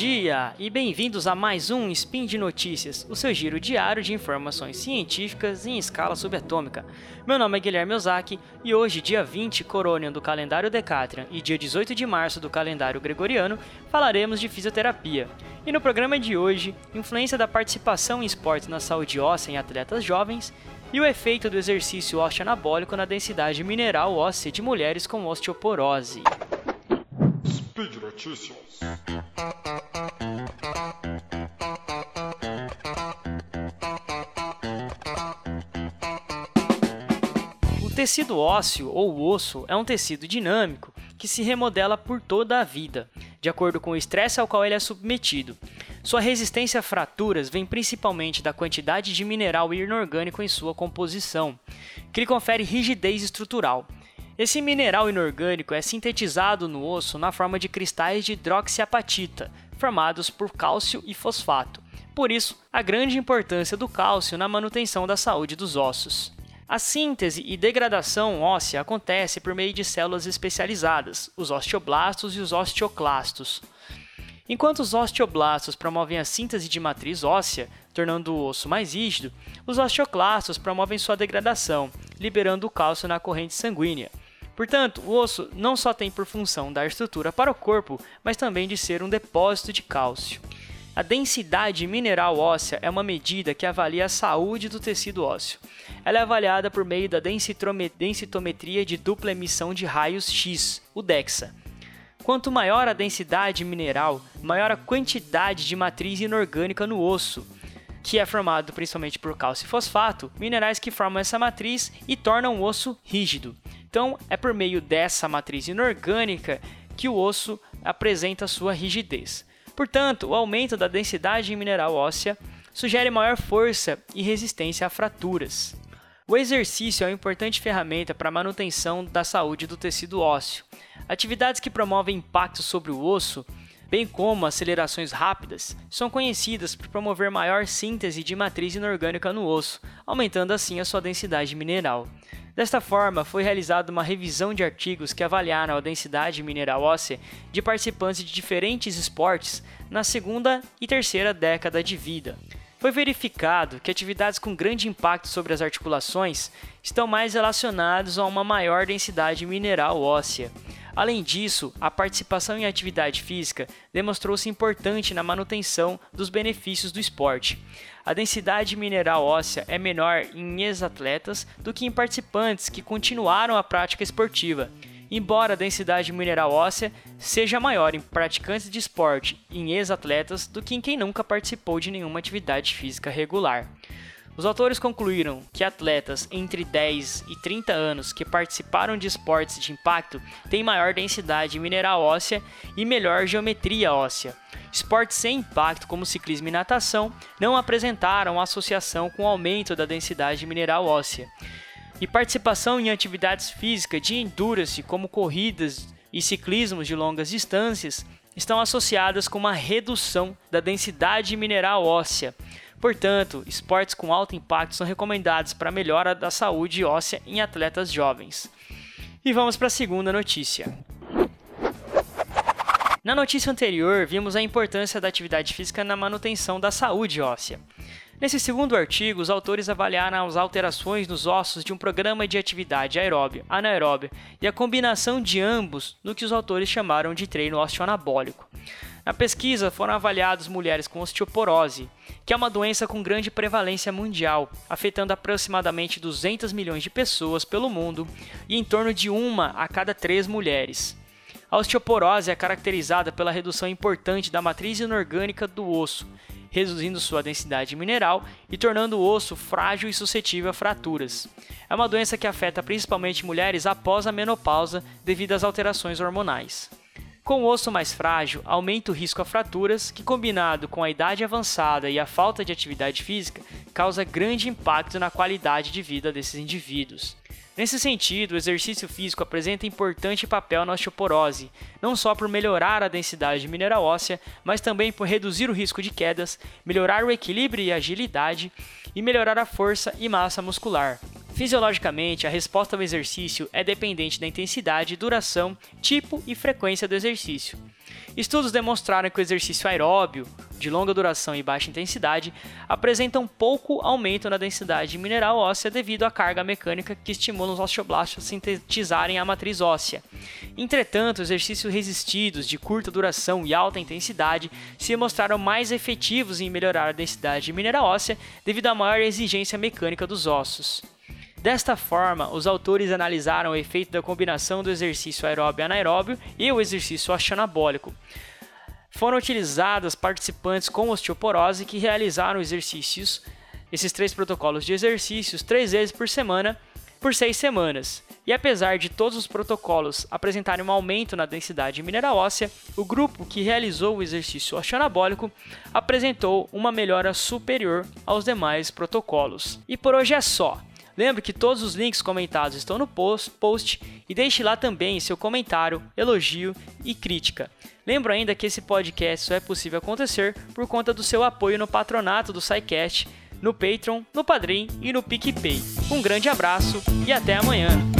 dia e bem-vindos a mais um Spin de Notícias, o seu giro diário de informações científicas em escala subatômica. Meu nome é Guilherme Ozaki e hoje, dia 20 Coronian do calendário Decatrian e dia 18 de março do calendário Gregoriano, falaremos de fisioterapia. E no programa de hoje, influência da participação em esportes na saúde óssea em atletas jovens e o efeito do exercício ósseo anabólico na densidade mineral óssea de mulheres com osteoporose. Speed Notícias. O tecido ósseo ou osso é um tecido dinâmico que se remodela por toda a vida, de acordo com o estresse ao qual ele é submetido. Sua resistência a fraturas vem principalmente da quantidade de mineral inorgânico em sua composição, que lhe confere rigidez estrutural. Esse mineral inorgânico é sintetizado no osso na forma de cristais de hidroxiapatita, formados por cálcio e fosfato. Por isso, a grande importância do cálcio na manutenção da saúde dos ossos. A síntese e degradação óssea acontece por meio de células especializadas, os osteoblastos e os osteoclastos. Enquanto os osteoblastos promovem a síntese de matriz óssea, tornando o osso mais rígido, os osteoclastos promovem sua degradação, liberando o cálcio na corrente sanguínea. Portanto, o osso não só tem por função dar estrutura para o corpo, mas também de ser um depósito de cálcio. A densidade mineral óssea é uma medida que avalia a saúde do tecido ósseo. Ela é avaliada por meio da densitometria de dupla emissão de raios X, o DEXA. Quanto maior a densidade mineral, maior a quantidade de matriz inorgânica no osso, que é formado principalmente por cálcio e fosfato, minerais que formam essa matriz e tornam o osso rígido. Então, é por meio dessa matriz inorgânica que o osso apresenta sua rigidez. Portanto, o aumento da densidade mineral óssea sugere maior força e resistência a fraturas. O exercício é uma importante ferramenta para a manutenção da saúde do tecido ósseo. Atividades que promovem impacto sobre o osso bem como acelerações rápidas, são conhecidas por promover maior síntese de matriz inorgânica no osso, aumentando assim a sua densidade mineral. Desta forma, foi realizada uma revisão de artigos que avaliaram a densidade mineral óssea de participantes de diferentes esportes na segunda e terceira década de vida. Foi verificado que atividades com grande impacto sobre as articulações estão mais relacionadas a uma maior densidade mineral óssea. Além disso, a participação em atividade física demonstrou-se importante na manutenção dos benefícios do esporte. A densidade mineral óssea é menor em ex-atletas do que em participantes que continuaram a prática esportiva, embora a densidade mineral óssea seja maior em praticantes de esporte e em ex-atletas do que em quem nunca participou de nenhuma atividade física regular. Os autores concluíram que atletas entre 10 e 30 anos que participaram de esportes de impacto têm maior densidade mineral óssea e melhor geometria óssea. Esportes sem impacto, como ciclismo e natação, não apresentaram associação com aumento da densidade mineral óssea. E participação em atividades físicas de endurance, como corridas e ciclismos de longas distâncias, estão associadas com uma redução da densidade mineral óssea. Portanto, esportes com alto impacto são recomendados para melhora da saúde óssea em atletas jovens. E vamos para a segunda notícia. Na notícia anterior, vimos a importância da atividade física na manutenção da saúde óssea. Nesse segundo artigo, os autores avaliaram as alterações nos ossos de um programa de atividade aeróbia, anaeróbia e a combinação de ambos no que os autores chamaram de treino osteoanabólico. Na pesquisa foram avaliadas mulheres com osteoporose, que é uma doença com grande prevalência mundial, afetando aproximadamente 200 milhões de pessoas pelo mundo e em torno de uma a cada três mulheres. A osteoporose é caracterizada pela redução importante da matriz inorgânica do osso, reduzindo sua densidade mineral e tornando o osso frágil e suscetível a fraturas. É uma doença que afeta principalmente mulheres após a menopausa devido às alterações hormonais. Com osso mais frágil, aumenta o risco a fraturas, que combinado com a idade avançada e a falta de atividade física, causa grande impacto na qualidade de vida desses indivíduos. Nesse sentido, o exercício físico apresenta importante papel na osteoporose, não só por melhorar a densidade mineral óssea, mas também por reduzir o risco de quedas, melhorar o equilíbrio e agilidade e melhorar a força e massa muscular. Fisiologicamente, a resposta ao exercício é dependente da intensidade, duração, tipo e frequência do exercício. Estudos demonstraram que o exercício aeróbio, de longa duração e baixa intensidade, apresentam pouco aumento na densidade mineral óssea devido à carga mecânica que estimula os osteoblastos a sintetizarem a matriz óssea. Entretanto, exercícios resistidos de curta duração e alta intensidade se mostraram mais efetivos em melhorar a densidade mineral óssea devido à maior exigência mecânica dos ossos. Desta forma, os autores analisaram o efeito da combinação do exercício aeróbio anaeróbio e o exercício osteanabólico. Foram utilizados participantes com osteoporose que realizaram exercícios, esses três protocolos de exercícios, três vezes por semana, por seis semanas. E apesar de todos os protocolos apresentarem um aumento na densidade mineral óssea, o grupo que realizou o exercício osteanabólico apresentou uma melhora superior aos demais protocolos. E por hoje é só. Lembre que todos os links comentados estão no post, post e deixe lá também seu comentário, elogio e crítica. Lembro ainda que esse podcast só é possível acontecer por conta do seu apoio no patronato do SciCast, no Patreon, no Padrim e no PicPay. Um grande abraço e até amanhã!